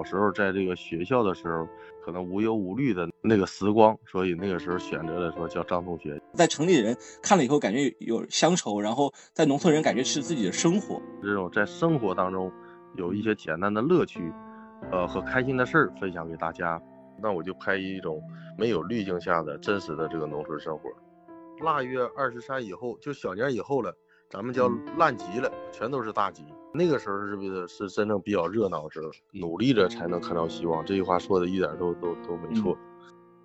小时候在这个学校的时候，可能无忧无虑的那个时光，所以那个时候选择了说叫张同学。在城里人看了以后，感觉有乡愁；然后在农村人感觉是自己的生活。这种在生活当中有一些简单的乐趣，呃和开心的事儿分享给大家。那我就拍一种没有滤镜下的真实的这个农村生活。腊月二十三以后，就小年以后了，咱们叫烂集了，全都是大集。那个时候是不是是真正比较热闹的时候？努力着才能看到希望，这句话说的一点都都都没错。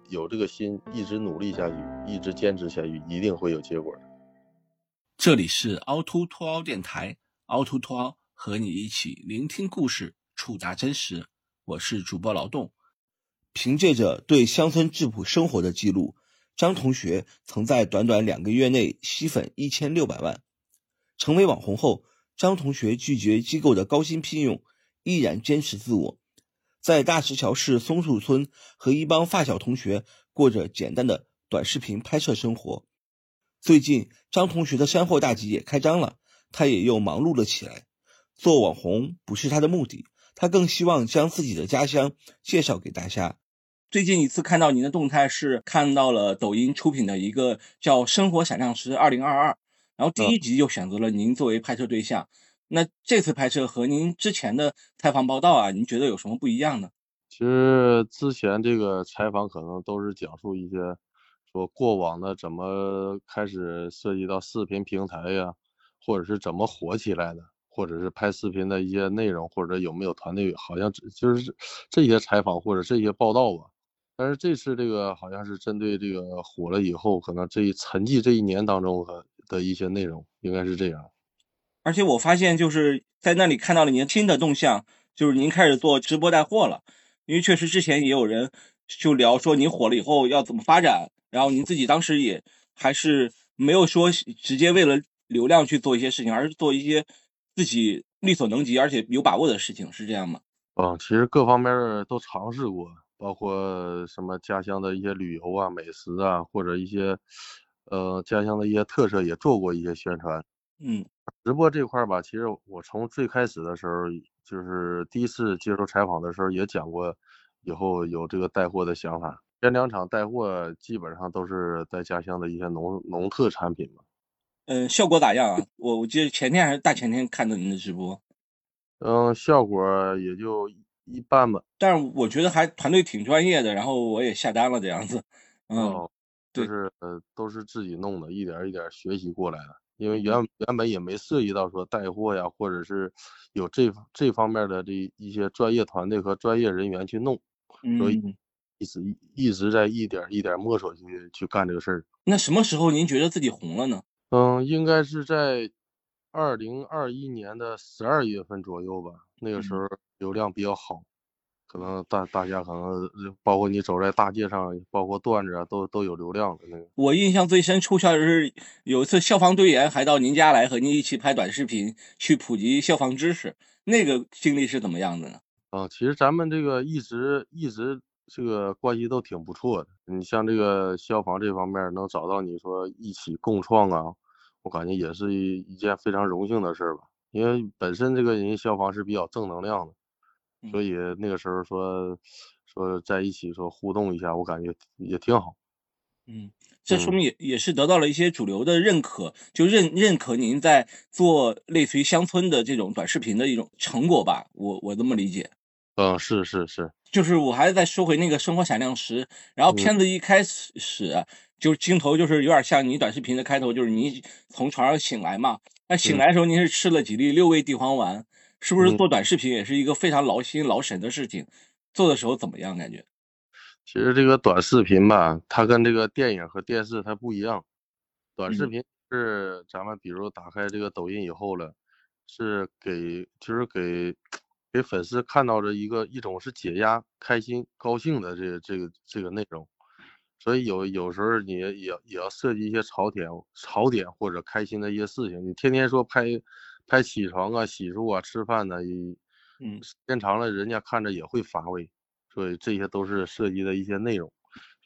有这个心，一直努力下去，一直坚持下去，一定会有结果的。这里是凹凸凸凹电台，凹凸凸凹和你一起聆听故事，触达真实。我是主播劳动。凭借着对乡村质朴生活的记录。张同学曾在短短两个月内吸粉一千六百万，成为网红后，张同学拒绝机构的高薪聘用，毅然坚持自我，在大石桥市松树村和一帮发小同学过着简单的短视频拍摄生活。最近，张同学的山货大集也开张了，他也又忙碌了起来。做网红不是他的目的，他更希望将自己的家乡介绍给大家。最近一次看到您的动态是看到了抖音出品的一个叫《生活闪亮时二零二二》，然后第一集就选择了您作为拍摄对象。那这次拍摄和您之前的采访报道啊，您觉得有什么不一样呢？其实之前这个采访可能都是讲述一些说过往的怎么开始涉及到视频平台呀，或者是怎么火起来的，或者是拍视频的一些内容，或者有没有团队，好像就是这些采访或者这些报道吧。但是这次这个好像是针对这个火了以后，可能这一沉寂这一年当中的的一些内容，应该是这样。而且我发现就是在那里看到了您新的动向，就是您开始做直播带货了。因为确实之前也有人就聊说您火了以后要怎么发展，然后您自己当时也还是没有说直接为了流量去做一些事情，而是做一些自己力所能及而且有把握的事情，是这样吗？嗯，其实各方面都尝试过。包括什么家乡的一些旅游啊、美食啊，或者一些呃家乡的一些特色，也做过一些宣传。嗯，直播这块吧，其实我从最开始的时候，就是第一次接受采访的时候，也讲过以后有这个带货的想法。前两场带货基本上都是在家乡的一些农农特产品嘛。嗯，效果咋样啊？我我记得前天还是大前天看的您的直播。嗯，效果也就。一般吧，但是我觉得还团队挺专业的，然后我也下单了这样子。嗯，就是呃都是自己弄的，一点一点学习过来的。因为原原本也没涉及到说带货呀，或者是有这这方面的这一些专业团队和专业人员去弄，所以一直一直在一点一点摸索去去干这个事儿。那什么时候您觉得自己红了呢？嗯，应该是在二零二一年的十二月份左右吧，那个时候。流量比较好，可能大大家可能包括你走在大街上，包括段子啊，都都有流量的那个。我印象最深，出校是有一次消防队员还到您家来和您一起拍短视频，去普及消防知识，那个经历是怎么样的呢？啊，其实咱们这个一直一直这个关系都挺不错的。你像这个消防这方面能找到你说一起共创啊，我感觉也是一一件非常荣幸的事儿吧。因为本身这个人消防是比较正能量的。所以那个时候说说在一起说互动一下，我感觉也挺好。嗯，这说明也也是得到了一些主流的认可，就认认可您在做类似于乡村的这种短视频的一种成果吧。我我这么理解。嗯，是是是。就是我还是再说回那个生活闪亮时，然后片子一开始就是镜头就是有点像你短视频的开头，就是你从床上醒来嘛。那醒来的时候您是吃了几粒六味地黄丸。是不是做短视频也是一个非常劳心劳神的事情？做的时候怎么样？感觉？其实这个短视频吧，它跟这个电影和电视它不一样。短视频是咱们比如打开这个抖音以后了，是给就是给给粉丝看到的一个一种是解压、开心、高兴的这个这个这个内容。所以有有时候你也也要设计一些槽点、槽点或者开心的一些事情。你天天说拍。拍起床啊、洗漱啊、吃饭呢，嗯，时间长了，人家看着也会乏味，所以这些都是涉及的一些内容。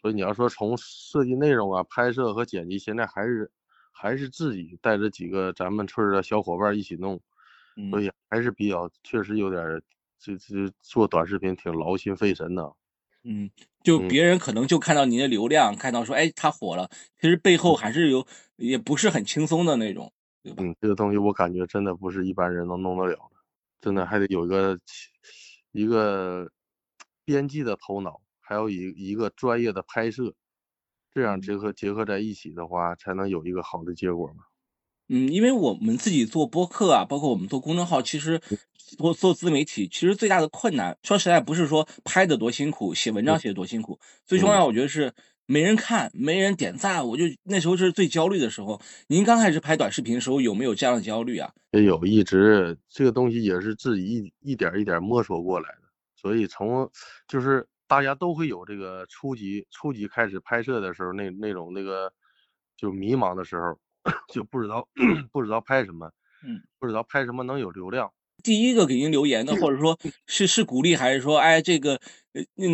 所以你要说从设计内容啊、拍摄和剪辑，现在还是还是自己带着几个咱们村的小伙伴一起弄，所以还是比较确实有点这这做短视频挺劳心费神的。嗯，就。嗯。别人可能就看到您的流量，看到说，哎，他火了，其实背后还是有，也不是很轻松的那种，对吧？嗯，这个东西我感觉真的不是一般人能弄得了的，真的还得有一个一个编辑的头脑，还有一一个专业的拍摄，这样结合结合在一起的话，才能有一个好的结果嘛。嗯，因为我们自己做播客啊，包括我们做公众号，其实做做自媒体，其实最大的困难，说实在不是说拍的多辛苦，写文章写的多辛苦，最重要我觉得是没人看，没人点赞，我就那时候是最焦虑的时候。您刚开始拍短视频的时候，有没有这样的焦虑啊？也有一直这个东西也是自己一一点一点摸索过来的，所以从就是大家都会有这个初级初级开始拍摄的时候那那种那个就迷茫的时候，就不知道 不知道拍什么，嗯，不知道拍什么能有流量。第一个给您留言的，或者说是是鼓励，还是说，哎，这个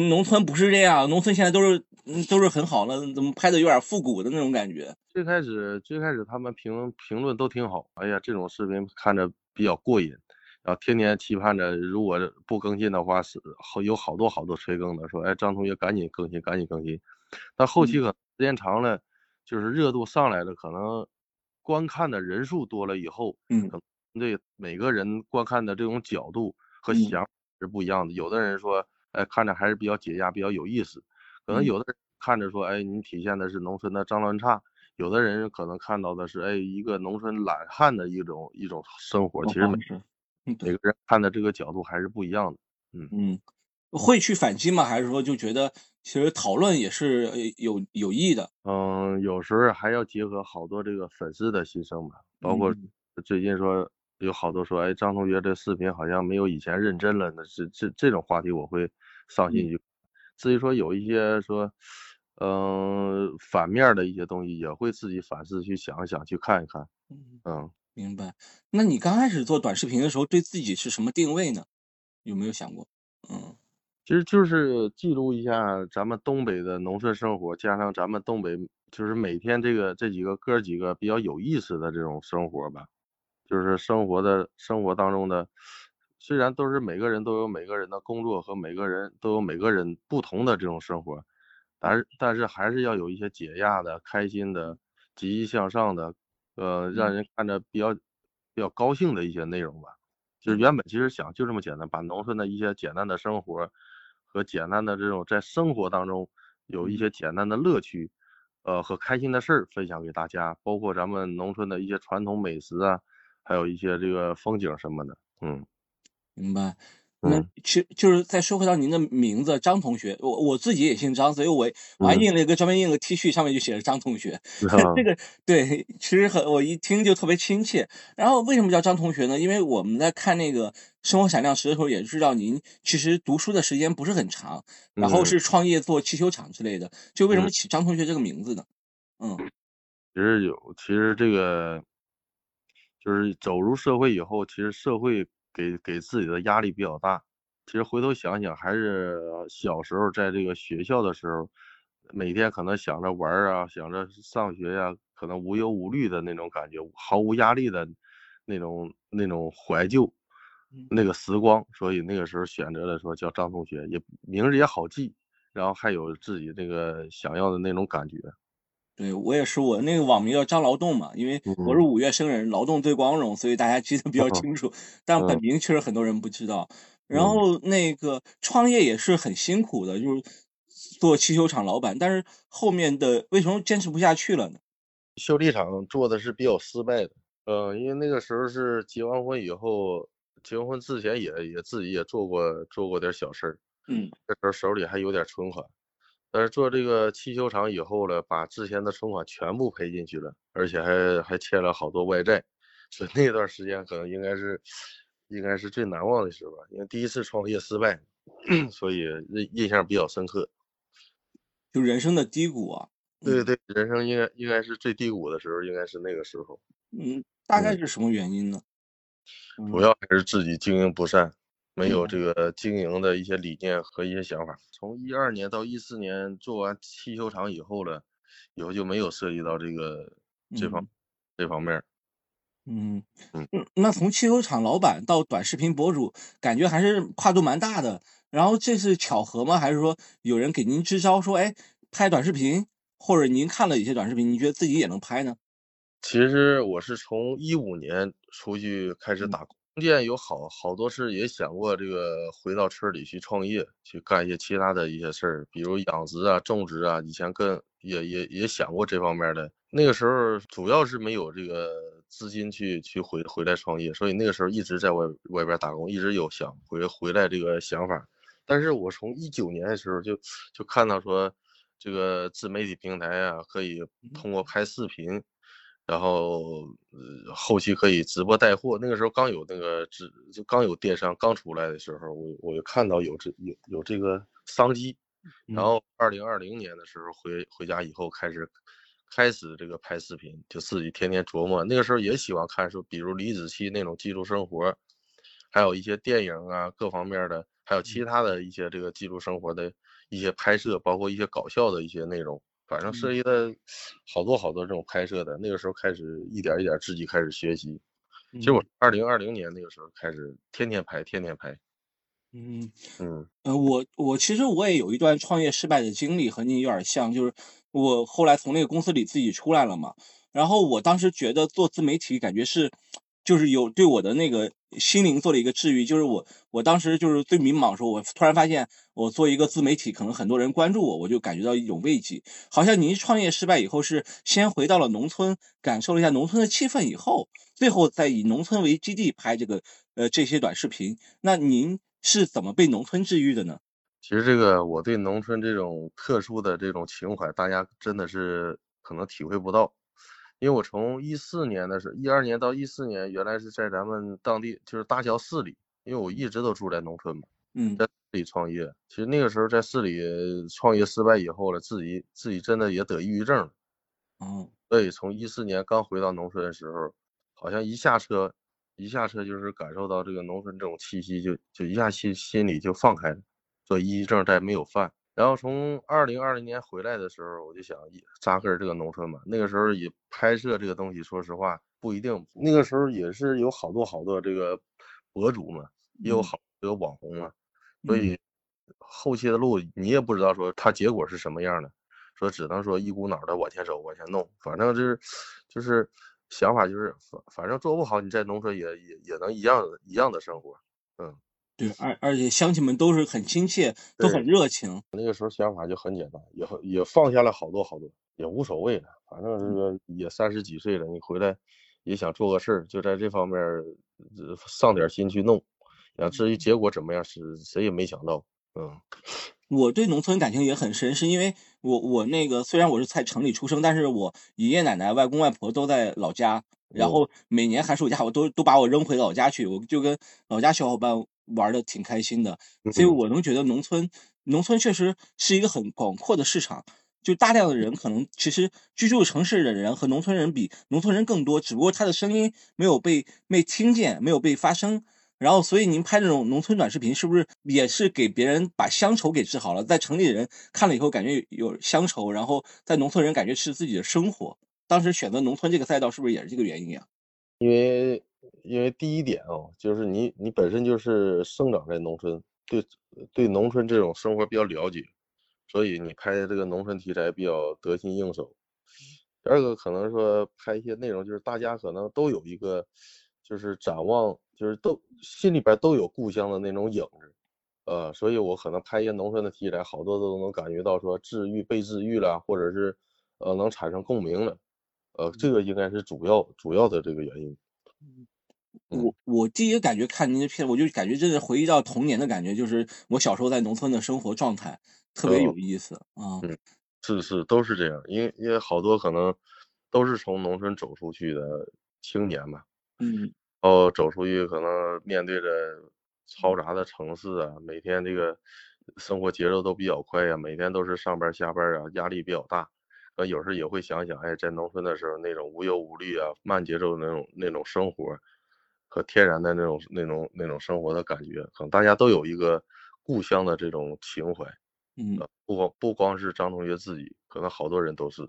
农村不是这样，农村现在都是嗯都是很好了，怎么拍的有点复古的那种感觉？最开始最开始他们评评论都挺好，哎呀，这种视频看着比较过瘾，然后天天期盼着，如果不更新的话，是好有好多好多催更的，说，哎，张同学赶紧更新，赶紧更新。但后期可能时间长了，就是热度上来了，可能观看的人数多了以后，嗯可能对每个人观看的这种角度和嗯想法是不一样的。有的人说，哎，看着还是比较解压，比较有意思。可能嗯有的人看着说，哎，你体现的是农村的脏乱差；有的人可能看到的是，哎，一个农村懒汉的一种一种生活。其实每是，嗯每个人看的这个角度还是不一样的。嗯嗯，会去反击吗？还是说就觉得其实讨论也是呃有有益的？嗯，有时候还要结合好多这个粉丝的心声吧，包括嗯最近说有好多说，哎，张同学这视频好像没有以前认真了那，这这这种话题我会上心去。至于说有一些说，嗯、反面的一些东西，也会自己反思去想一想，去看一看。嗯，嗯，明白。那你刚开始做短视频的时候，对自己是什么定位呢？有没有想过？嗯其实就是记录一下咱们东北的农村生活，加上咱们东北就是每天这个这几个哥几个比较有意思的这种生活吧，就是生活的生活当中的，虽然都是每个人都有每个人的工作和每个人都有每个人不同的这种生活，但是但是还是要有一些解压的、开心的、积极向上的，呃，让人看着比较比较高兴的一些内容吧。就是原本其实想就这么简单，把农村的一些简单的生活和简单的这种在生活当中有一些简单的乐趣，呃和开心的事儿分享给大家，包括咱们农村的一些传统美食啊，还有一些这个风景什么的，嗯明白。那嗯其实就是再说回到您的名字张同学，我我自己也姓张，所以我我还嗯印了一个专门印了个 T 恤，上面就写着张同学。这个对，其实很我一听就特别亲切。然后为什么叫张同学呢？因为我们在看那个《生活闪亮时》的时候，也知道您其实读书的时间不是很长，然后嗯是创业做汽修厂之类的。就为什么嗯起张同学这个名字呢？嗯其实有，其实这个就是走入社会以后，其实社会给给自己的压力比较大。其实回头想想，还是小时候在这个学校的时候，每天可能想着玩啊，想着上学呀、可能无忧无虑的那种感觉，毫无压力的那种那种怀旧嗯，那个时光。所以那个时候选择了说叫张同学，也名字也好记，然后还有自己这个想要的那种感觉。对，我也是，我那个网名叫张劳动嘛，因为我是五月生人，劳动最光荣，所以大家记得比较嗯清楚。但本嗯名确实很多人不知道。然嗯后那个创业也是很辛苦的，就是做汽修厂老板，但是后面的为什么坚持不下去了呢？修理厂做的是比较失败的，呃，因为那个时候是结完婚以后，结完婚之前也也自己也做过做过点小事儿，嗯那时候手里还有点存款，但是做这个汽修厂以后呢，把之前的存款全部赔进去了，而且还还欠了好多外债，所以那段时间可能应该是应该是最难忘的时候吧，因为第一次创业失败，所以印印象比较深刻。就人生的低谷啊。对对，人生应该应该是最低谷的时候，应该是那个时候。嗯，大概是什么原因呢？嗯主要还是自己经营不善，没有嗯这个经营的一些理念和一些想法。从一二年到一四年做完汽修厂以后了，以后就没有涉及到这个这方、嗯这方面儿。嗯嗯，那从汽修厂老板到短视频博主，感觉还是跨度蛮大的。然后这是巧合吗？还是说有人给您支招，说哎拍短视频，或者您看了一些短视频，您觉得自己也能拍呢？其实我是从一五年出去开始打工，中间有好好多事也想过这个回到村里去创业，去干一些其他的一些事儿，比如养殖啊、种植啊。以前跟也也也想过这方面的。那个时候主要是没有这个资金去去回回来创业，所以那个时候一直在外外边打工，一直有想回回来这个想法。但是我从一九年的时候就就看到说，这个自媒体平台啊，可以通过拍视频。然后，呃，后期可以直播带货。那个时候刚有那个直，就刚有电商刚出来的时候，我我就看到有这有有这个商机。然后，二零二零年的时候回回家以后开始开始这个拍视频，就自己天天琢磨。那个时候也喜欢看书，比如李子柒那种记录生活，还有一些电影啊，各方面的，还有其他的一些这个记录生活的一些拍摄，包括一些搞笑的一些内容。反正涉及的好多好多这种拍摄的，那个时候开始一点一点自己开始学习。其实我二零二零年那个时候开始天天拍，天天拍。嗯嗯呃，我我其实我也有一段创业失败的经历，和你有点像，就是我后来从那个公司里自己出来了嘛。然后我当时觉得做自媒体感觉是。就是有对我的那个心灵做了一个治愈，就是我我当时就是最迷茫的时候，我突然发现我做一个自媒体，可能很多人关注我，我就感觉到一种慰藉。好像您创业失败以后是先回到了农村，感受了一下农村的气氛以后，最后再以农村为基地拍这个呃这些短视频。那您是怎么被农村治愈的呢？其实这个我对农村这种特殊的这种情怀，大家真的是可能体会不到。因为我从一四年的时候，一二年到一四年，原来是在咱们当地，就是大桥市里，因为我一直都住在农村嘛，嗯，在市里创业。其实那个时候在市里创业失败以后了，自己自己真的也得抑郁症了，哦，所以从一四年刚回到农村的时候，好像一下车，一下车就是感受到这个农村这种气息，就就一下心心里就放开了，所以抑郁症再没有犯。然后从二零二零年回来的时候，我就想扎根这个农村嘛。那个时候也拍摄这个东西，说实话不一定。那个时候也是有好多好多这个博主嘛，也有好多网红嘛，所以后期的路你也不知道说它结果是什么样的，说只能说一股脑的往前走，往前弄。反正就是就是想法就是反反正做不好，你在农村也也也能一样一样的生活，嗯。对，而而且乡亲们都是很亲切，都很热情。那个时候想法就很简单，也也放下了好多好多，也无所谓了。反正这个也三十几岁了，你回来也想做个事儿，就在这方面上点心去弄。啊，至于结果怎么样，是谁也没想到。嗯，我对农村感情也很深，是因为我我那个虽然我是在城里出生，但是我爷爷奶奶、外公外婆都在老家，然后每年寒暑假我都都把我扔回老家去，我就跟老家小伙伴。玩的挺开心的，所以我能觉得农村，农村确实是一个很广阔的市场，就大量的人可能其实居住城市的人和农村人比，农村人更多，只不过他的声音没有被没听见，没有被发声。然后，所以您拍这种农村短视频，是不是也是给别人把乡愁给治好了？在城里人看了以后，感觉有乡愁，然后在农村人感觉是自己的生活。当时选择农村这个赛道，是不是也是这个原因呀？因为。因为第一点啊，就是你你本身就是生长在农村，对对农村这种生活比较了解，所以你拍的这个农村题材比较得心应手。第二个可能说拍一些内容，就是大家可能都有一个，就是展望，就是都心里边都有故乡的那种影子，呃，所以我可能拍一些农村的题材，好多都能感觉到说治愈被治愈了，或者是呃能产生共鸣了，呃，这个应该是主要主要的这个原因。我我第一个感觉看您的片，我就感觉真是回忆到童年的感觉，就是我小时候在农村的生活状态，特别有意思啊。嗯，是是都是这样，因为因为好多可能都是从农村走出去的青年嘛。嗯。哦，走出去可能面对着嘈杂的城市啊，每天这个生活节奏都比较快呀，每天都是上班下班啊，压力比较大。呃，有时候也会想想，哎，在农村的时候那种无忧无虑啊，慢节奏的那种那种生活。和天然的那种、那种、那种生活的感觉，可能大家都有一个故乡的这种情怀。嗯，不光不光是张同学自己，可能好多人都是。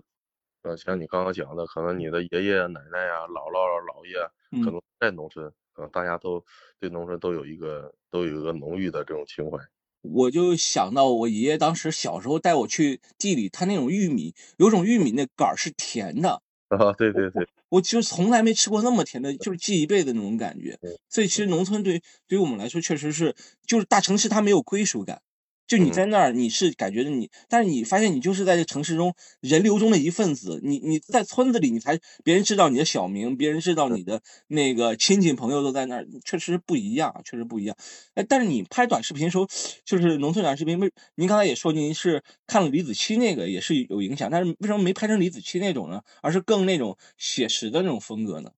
呃，像你刚刚讲的，可能你的爷爷奶奶呀、姥姥姥爷可能在农村，呃，大家都对农村都有一个都有一个浓郁的这种情怀。我就想到我爷爷当时小时候带我去地里，他那种玉米，有种玉米那杆儿是甜的。啊，对对对，我就从来没吃过那么甜的，就是记一辈子那种感觉。所以其实农村对对于我们来说，确实是就是大城市它没有归属感。就你在那儿，你是感觉着你，但是你发现你就是在这城市中人流中的一份子。你你在村子里，你才别人知道你的小名，别人知道你的 那个亲戚朋友都在那儿，确实不一样，确实不一样。哎，但是你拍短视频的时候，就是农村短视频，为您刚才也说您是看了李子柒那个也是有影响，但是为什么没拍成李子柒那种呢？而是更那种写实的那种风格呢？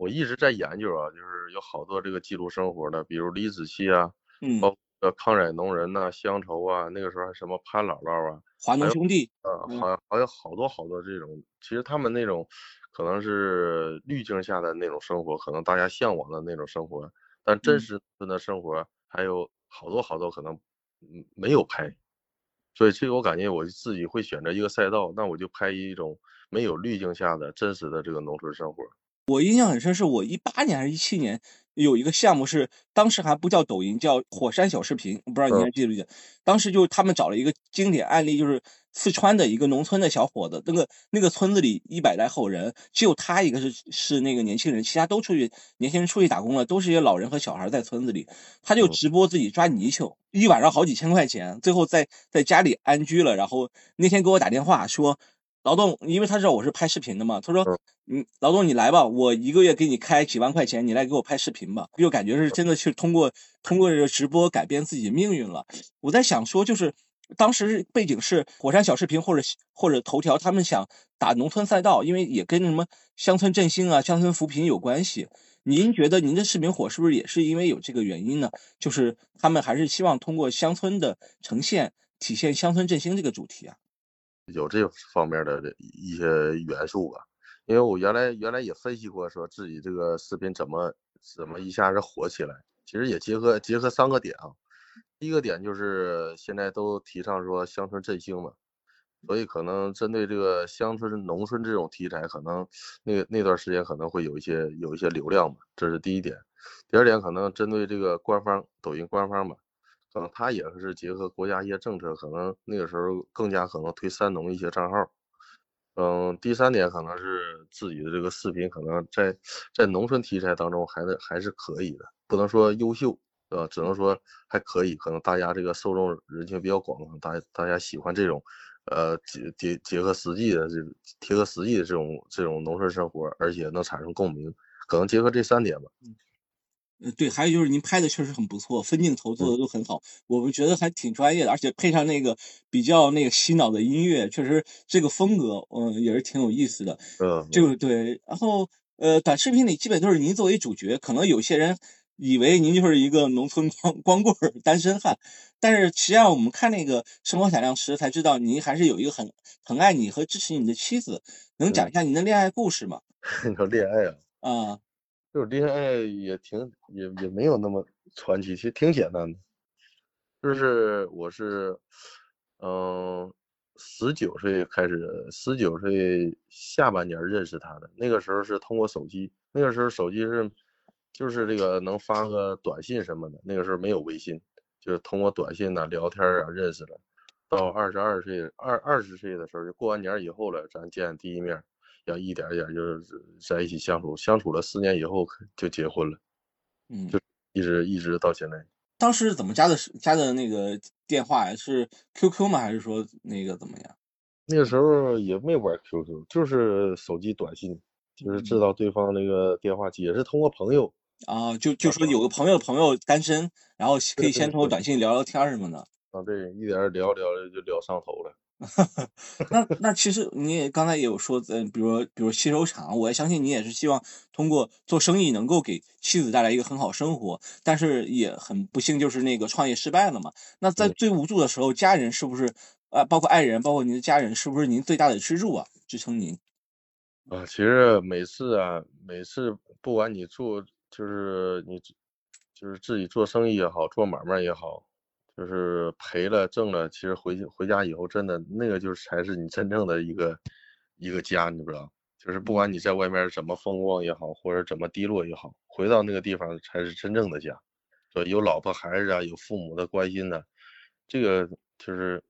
我一直在研究啊，就是有好多这个记录生活的，比如李子柒啊，嗯。呃，康乃农人呐，乡愁啊，那个时候还什么潘姥姥啊，华农兄弟，呃，好像还有好多好多这种，其实他们那种可能是滤镜下的那种生活，可能大家向往的那种生活，但真实的生活还有好多好多可能嗯没有拍，所以这个我感觉我自己会选择一个赛道，那我就拍一种没有滤镜下的真实的这个农村生活。我印象很深，是我一八年还是一七年有一个项目，是当时还不叫抖音，叫火山小视频，不知道你还记不记得？当时就是他们找了一个经典案例，就是四川的一个农村的小伙子，那个那个村子里一百来口人，只有他一个是是那个年轻人，其他都出去年轻人出去打工了，都是一些老人和小孩在村子里，他就直播自己抓泥鳅，一晚上好几千块钱，最后在在家里安居了。然后那天给我打电话说。劳动，因为他知道我是拍视频的嘛，他说：“嗯，劳动你来吧，我一个月给你开几万块钱，你来给我拍视频吧。”就感觉是真的去通过通过这个直播改变自己命运了。我在想说，就是当时背景是火山小视频或者或者头条，他们想打农村赛道，因为也跟什么乡村振兴啊、乡村扶贫有关系。您觉得您的视频火是不是也是因为有这个原因呢？就是他们还是希望通过乡村的呈现，体现乡村振兴这个主题啊？有这方面的一些元素吧，因为我原来原来也分析过，说自己这个视频怎么怎么一下子火起来，其实也结合结合三个点啊。第一个点就是现在都提倡说乡村振兴嘛，所以可能针对这个乡村农村这种题材，可能那那段时间可能会有一些有一些流量嘛，这是第一点。第二点可能针对这个官方抖音官方吧。可能他也是结合国家一些政策，可能那个时候更加可能推三农一些账号。嗯，第三点可能是自己的这个视频，可能在在农村题材当中还是还是可以的，不能说优秀，呃，只能说还可以。可能大家这个受众人群比较广，大大家喜欢这种，呃，结结结合实际的这贴合实际的这种这种农村生活，而且能产生共鸣，可能结合这三点吧。呃，对，还有就是您拍的确实很不错，分镜头做的都很好，我们觉得还挺专业的，而且配上那个比较那个洗脑的音乐，确实这个风格，嗯，也是挺有意思的。嗯，就对。然后，呃，短视频里基本都是您作为主角，可能有些人以为您就是一个农村光光棍单身汉，但是实际上我们看那个生活采样时才知道，您还是有一个很很爱你和支持你的妻子。能讲一下您的恋爱故事吗？你说恋爱啊？啊。就是恋爱也挺也也没有那么传奇，其实挺简单的。就是我是，嗯，十九岁开始，十九岁下半年认识他的。那个时候是通过手机，那个时候手机是就是这个能发个短信什么的。那个时候没有微信，就是通过短信呐聊天啊认识了。到二十二岁二二十岁的时候，就过完年以后了，咱见第一面。要一点一点就是在一起相处，相处了四年以后就结婚了，嗯，就一直一直到现在。当时怎么加的？加的那个电话呀是 QQ 吗？还是说那个怎么样？那个时候也没玩 QQ，就是手机短信，就是知道对方那个电话机，也是通过朋友啊，就就说有个朋友朋友单身，然后可以先通过短信聊聊天什么的。啊，对，一点聊聊就聊上头了。那那其实你也刚才也有说，嗯，比如比如汽修厂，我也相信你也是希望通过做生意能够给妻子带来一个很好生活，但是也很不幸就是那个创业失败了嘛。那在最无助的时候，家人是不是啊？包括爱人，包括您的家人，是不是您最大的支柱啊？支撑您？啊，其实每次啊，每次不管你做，就是你就是自己做生意也好，做买卖也好。就是赔了挣了，其实回去回家以后，真的那个就是才是你真正的一个一个家，你知不知道？就是不管你在外面怎么风光也好，或者怎么低落也好，回到那个地方才是真正的家。说有老婆孩子啊，有父母的关心呢，这个就是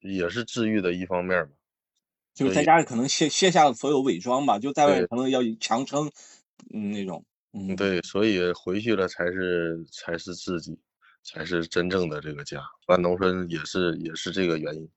也是治愈的一方面嘛。就是在家里可能卸卸下了所有伪装吧，就在外面可能要强撑，嗯，那种。嗯，对，所以回去了才是才是自己，才是真正的这个家。办农村也是也是这个原因。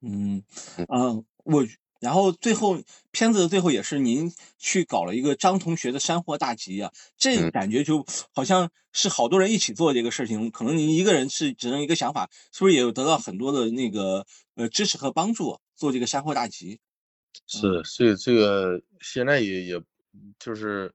嗯嗯，我。然后最后片子的最后也是您去搞了一个张同学的山货大集啊，这感觉就好像是好多人一起做这个事情，可能您一个人是只能一个想法，是不是也有得到很多的那个呃支持和帮助做这个山货大集？是，所以这个现在也也就是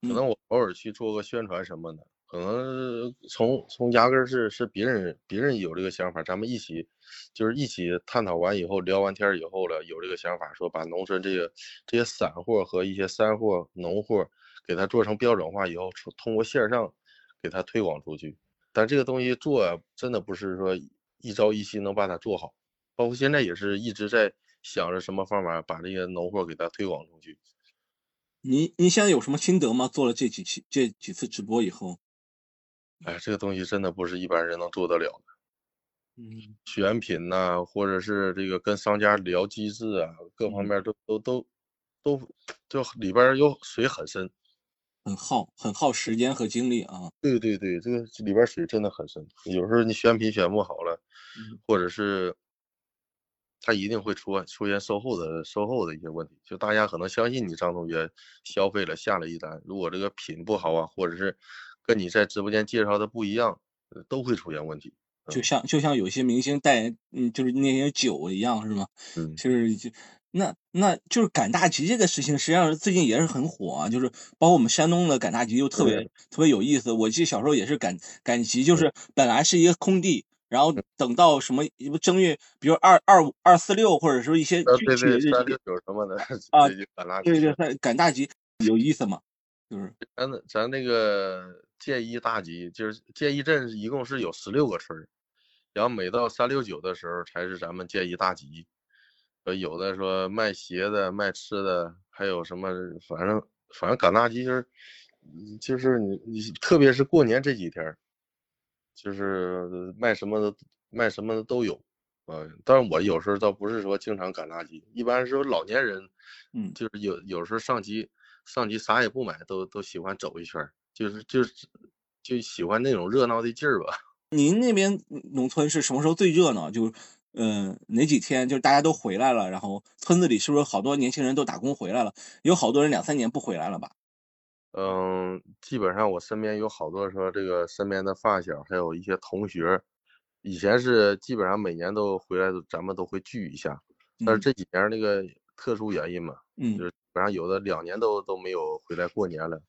可能我偶尔去做个宣传什么的。可能从从压根是是别人别人有这个想法，咱们一起就是一起探讨完以后，聊完天以后了，有这个想法说把农村这个这些散货和一些山货、农货给它做成标准化以后，通过线上给它推广出去。但这个东西做真的不是说一朝一夕能把它做好，包括现在也是一直在想着什么方法把这些农货给它推广出去。你你现在有什么心得吗？做了这几期这几次直播以后？哎，这个东西真的不是一般人能做得了的。嗯，选品呐，或者是这个跟商家聊机制啊，各方面都都都都就里边有水很深，很耗很耗时间和精力啊。对对对，这个里边水真的很深。有时候你选品选不好了，或者是他一定会出出现售后的售后的一些问题。就大家可能相信你张同学消费了下了一单，如果这个品不好啊，或者是。跟你在直播间介绍的不一样，都会出现问题。就像就像有些明星带，嗯，就是那些酒一样，是吗？嗯，就是就那那就是赶大集这个事情，实际上最近也是很火啊。就是包括我们山东的赶大集，又特别特别有意思。我记得小时候也是赶赶集，就是本来是一个空地，然后等到什么正月，比如二二五二四六，或者说一些具体的日子什么的啊，对对对，赶大集有意思吗？就是咱咱那个。建一大集就是建一镇，一共是有十六个村儿，然后每到三六九的时候才是咱们建一大集。呃，有的说卖鞋的、卖吃的，还有什么，反正反正赶大集就是，就是你你特别是过年这几天，就是卖什么的卖什么的都有。呃，但是我有时候倒不是说经常赶大集，一般是说老年人，嗯，就是有有时候上集上集啥也不买，都都喜欢走一圈。就是就是就喜欢那种热闹的劲儿吧。您那边农村是什么时候最热闹？就嗯哪几天？就是大家都回来了，然后村子里是不是好多年轻人都打工回来了？有好多人两三年不回来了吧？嗯，基本上我身边有好多说这个身边的发小，还有一些同学，以前是基本上每年都回来，咱们都会聚一下。但是这几年那个特殊原因嘛，嗯，就是基本上有的两年都都没有回来过年了。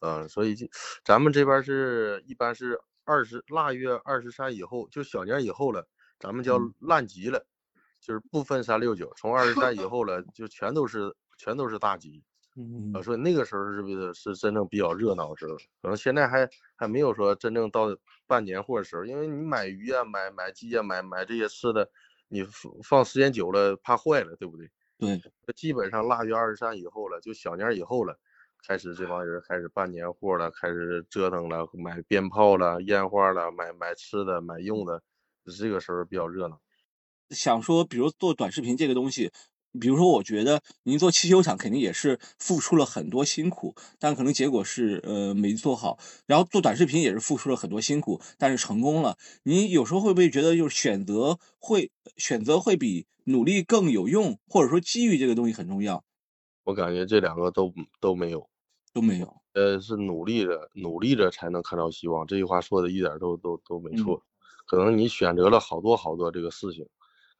嗯，所以就咱们这边是一般是二十腊月二十三以后，就小年以后了，咱们叫烂集了，就是不分三六九，从二十三以 后了，就全都是全都是大集。嗯，所以那个时候是不是是真正比较热闹的时候？可能现在还还没有说真正到办年货的时候，因为你买鱼啊、买买鸡啊、买买这些吃的，你放时间久了怕坏了，对不对？对，基本上腊月二十三以后了，就小年以后了。开始这帮人开始办年货了，开始折腾了，买鞭炮了、烟花了，买买吃的、买用的，这个时候比较热闹。想说，比如做短视频这个东西，比如说，我觉得您做汽修厂肯定也是付出了很多辛苦，但可能结果是呃没做好。然后做短视频也是付出了很多辛苦，但是成功了。你有时候会不会觉得，就是选择会选择会比努力更有用，或者说机遇这个东西很重要？我感觉这两个都都没有。都没有，呃，是努力着，努力着才能看到希望。这句话说的一点都都都没错。可能你选择了好多好多这个事情，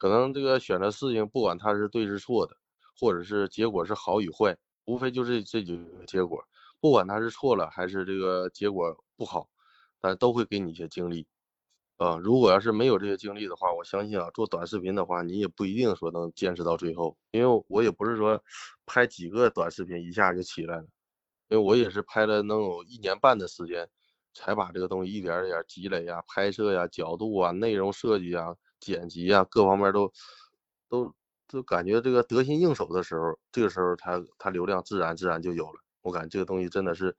可能这个选择事情，不管它是对是错的，或者是结果是好与坏，无非就是这几个结果。不管它是错了还是这个结果不好，但都会给你一些经历。啊，如果要是没有这些经历的话，我相信啊，做短视频的话，你也不一定说能坚持到最后。因为我也不是说拍几个短视频一下就起来了。因为我也是拍了能有一年半的时间，才把这个东西一点点积累呀、拍摄呀、角度啊、内容设计啊、剪辑啊各方面都都都感觉这个得心应手的时候，这个时候它它流量自然自然就有了。我感觉这个东西真的是，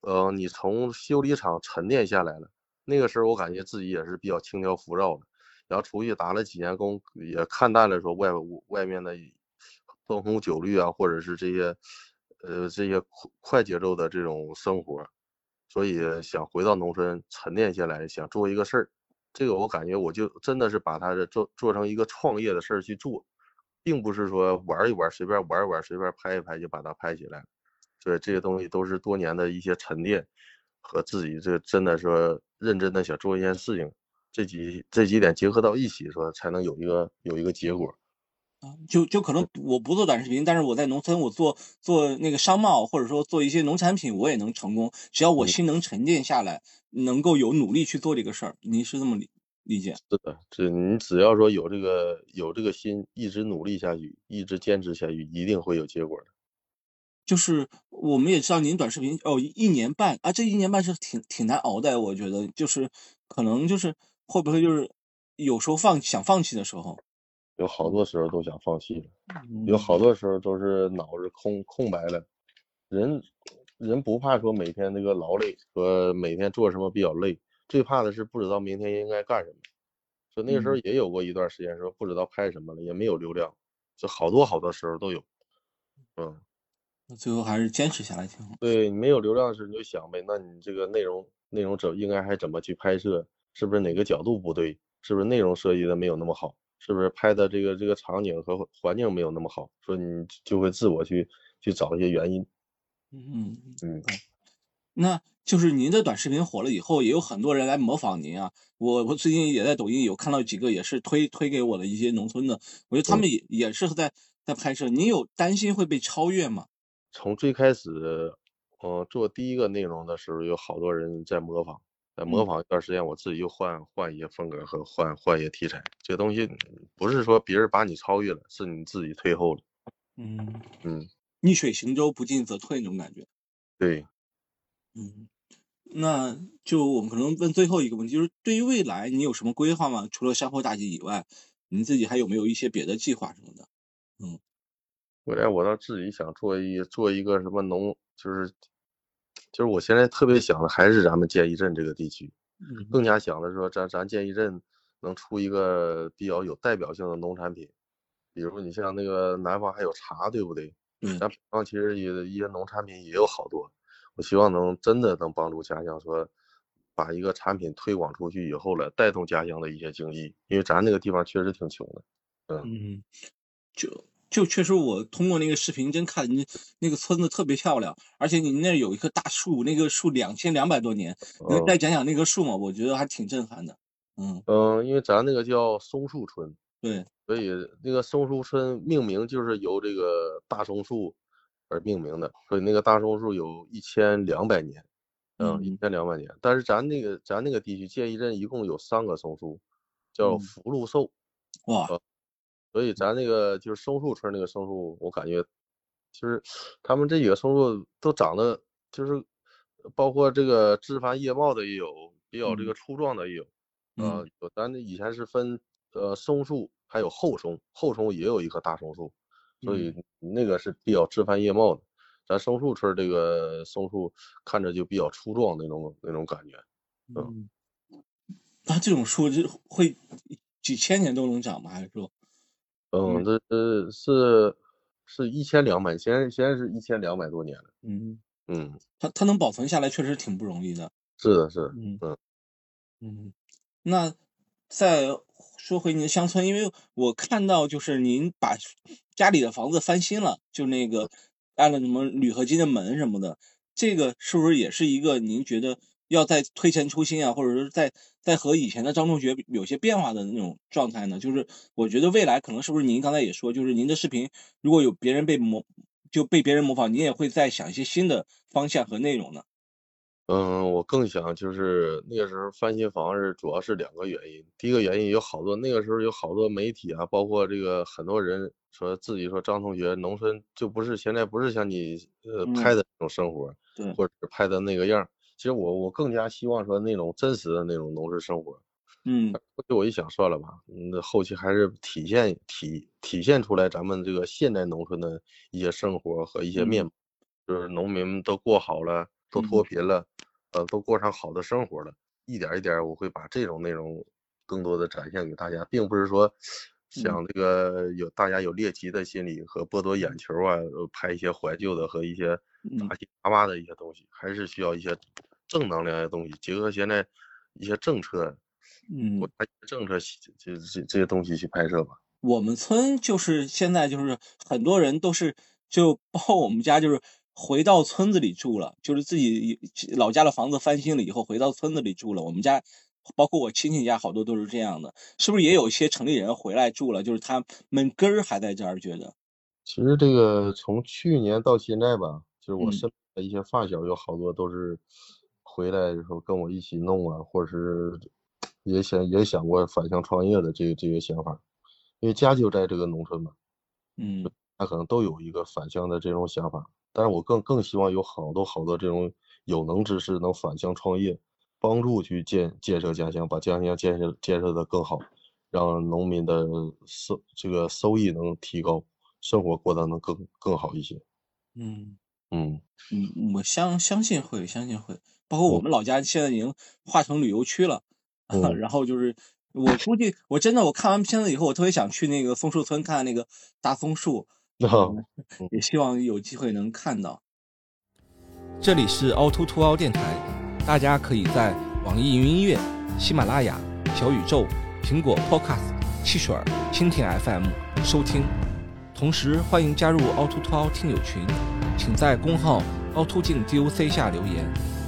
呃，你从修理厂沉淀下来了，那个时候我感觉自己也是比较轻佻浮躁的。然后出去打了几年工，也看淡了说外外面的灯红酒绿啊，或者是这些呃这些快快节奏的这种生活，所以想回到农村沉淀下来，想做一个事儿。这个我感觉我就真的是把它做做成一个创业的事儿去做，并不是说玩一玩随便玩一玩随便拍一拍就把它拍起来。所以这些东西都是多年的一些沉淀和自己这真的说认真的想做一件事情。这几这几点结合到一起，说才能有一个有一个结果。啊，就就可能我不做短视频，但是我在农村，我做做那个商贸，或者说做一些农产品，我也能成功。只要我心能沉淀下来，能够有努力去做这个事儿。您是这么理理解？是的，这你只要说有这个有这个心，一直努力下去，一直坚持下去，一定会有结果的。就是我们也知道您短视频哦，一年半啊，这一年半是挺挺难熬的，我觉得就是可能就是。会不会就是有时候放想放弃的时候，有好多时候都想放弃了，有好多时候都是脑子空空白了。人人不怕说每天那个劳累和每天做什么比较累，最怕的是不知道明天应该干什么。就那个时候也有过一段时间说不知道拍什么了，也没有流量，就好多好多时候都有。嗯，那最后还是坚持下来挺好。对，没有流量时你就想呗，那你这个内容内容怎应该还怎么去拍摄？是不是哪个角度不对？是不是内容设计的没有那么好？是不是拍的这个这个场景和环境没有那么好？说你就会自我去去找一些原因。嗯嗯嗯。那就是您的短视频火了以后，也有很多人来模仿您啊。我我最近也在抖音有看到几个，也是推推给我的一些农村的，我觉得他们也也是在在拍摄。您有担心会被超越吗？从最开始，嗯，做第一个内容的时候，有好多人在模仿。在模仿一段时间，我自己又换换一些风格和换换一些题材。这东西不是说别人把你超越了，是你自己退后了。嗯嗯，逆水行舟，不进则退那种感觉。对。嗯，那就我们可能问最后一个问题，就是对于未来你有什么规划吗？除了山坡大吉以外，你自己还有没有一些别的计划什么的？嗯，未来我倒自己想做一做一个什么农，就是。就是我现在特别想的还是咱们建一镇这个地区，更加想的是说咱咱建一镇能出一个比较有代表性的农产品，比如你像那个南方还有茶，对不对？嗯。咱北方其实也一些农产品也有好多，我希望能真的能帮助家乡，说把一个产品推广出去以后了，带动家乡的一些经济，因为咱那个地方确实挺穷的。嗯，就。就确实，我通过那个视频真看那那个村子特别漂亮，而且你那有一棵大树，那个树两千两百多年，能再讲讲那棵树吗？我觉得还挺震撼的。嗯嗯，因为咱那个叫松树村，对，所以那个松树村命名就是由这个大松树而命名的，所以那个大松树有一千两百年，嗯，一千两百年。但是咱那个咱那个地区建义镇一共有三个松树，叫福禄寿，哇。所以咱那个就是松树村那个松树，我感觉就是他们这几个松树都长得就是，包括这个枝繁叶茂的也有，比较这个粗壮的也有，呃，有咱以前是分呃松树还有后松，后松也有一棵大松树，所以那个是比较枝繁叶茂的。咱松树村这个松树看着就比较粗壮那种那种感觉，嗯，那这种树就会几千年都能长吗？还是说？嗯，这呃是是一千两百，现在现在是一千两百多年了。嗯嗯，它它能保存下来，确实挺不容易的。是的，是的。嗯嗯嗯，那再说回您的乡村，因为我看到就是您把家里的房子翻新了，就那个安了什么铝合金的门什么的，这个是不是也是一个您觉得？要再推陈出新啊，或者是在在和以前的张同学有些变化的那种状态呢？就是我觉得未来可能是不是您刚才也说，就是您的视频如果有别人被模就被别人模仿，您也会再想一些新的方向和内容呢？嗯，我更想就是那个时候翻新房是主要是两个原因，第一个原因有好多那个时候有好多媒体啊，包括这个很多人说自己说张同学农村就不是现在不是像你呃拍的那种生活，对，或者是拍的那个样。其实我我更加希望说那种真实的那种农村生活，嗯，后期我一想，算了吧，那后期还是体现体体现出来咱们这个现代农村的一些生活和一些面貌，就是农民们都过好了，都脱贫了，呃，都过上好的生活了，一点一点，我会把这种内容更多的展现给大家，并不是说想这个有大家有猎奇的心理和剥夺眼球啊，拍一些怀旧的和一些杂七杂八的一些东西，还是需要一些正能量的东西，结合现在一些政策。嗯，我政策这这这些东西去拍摄吧。我们村就是现在就是很多人都是就包括我们家就是回到村子里住了，就是自己老家的房子翻新了以后回到村子里住了。我们家包括我亲戚家好多都是这样的，是不是也有一些城里人回来住了？就是他们根儿还在这儿，觉得。其实这个从去年到现在吧，就是我身边的一些发小有好多都是回来的时候跟我一起弄啊，或者是。也想也想过返乡创业的这个这个想法，因为家就在这个农村嘛，嗯，他可能都有一个返乡的这种想法，但是我更更希望有好多好多这种有能之士能返乡创业，帮助去建建设家乡，把家乡建设建设的更好，让农民的收这个收益能提高，生活过得能更更好一些。嗯嗯嗯，我相相信会，相信会，包括我们老家现在已经划成旅游区了。然后就是，我估计我真的我看完片子以后，我特别想去那个枫树村看那个大枫树，也希望有机会能看到。这里是凹凸凸凹电台，大家可以在网易云音乐、喜马拉雅、小宇宙、苹果 Podcast、汽水、蜻蜓 FM 收听，同时欢迎加入凹凸凸凹听友群，请在公号凹凸镜 DOC 下留言，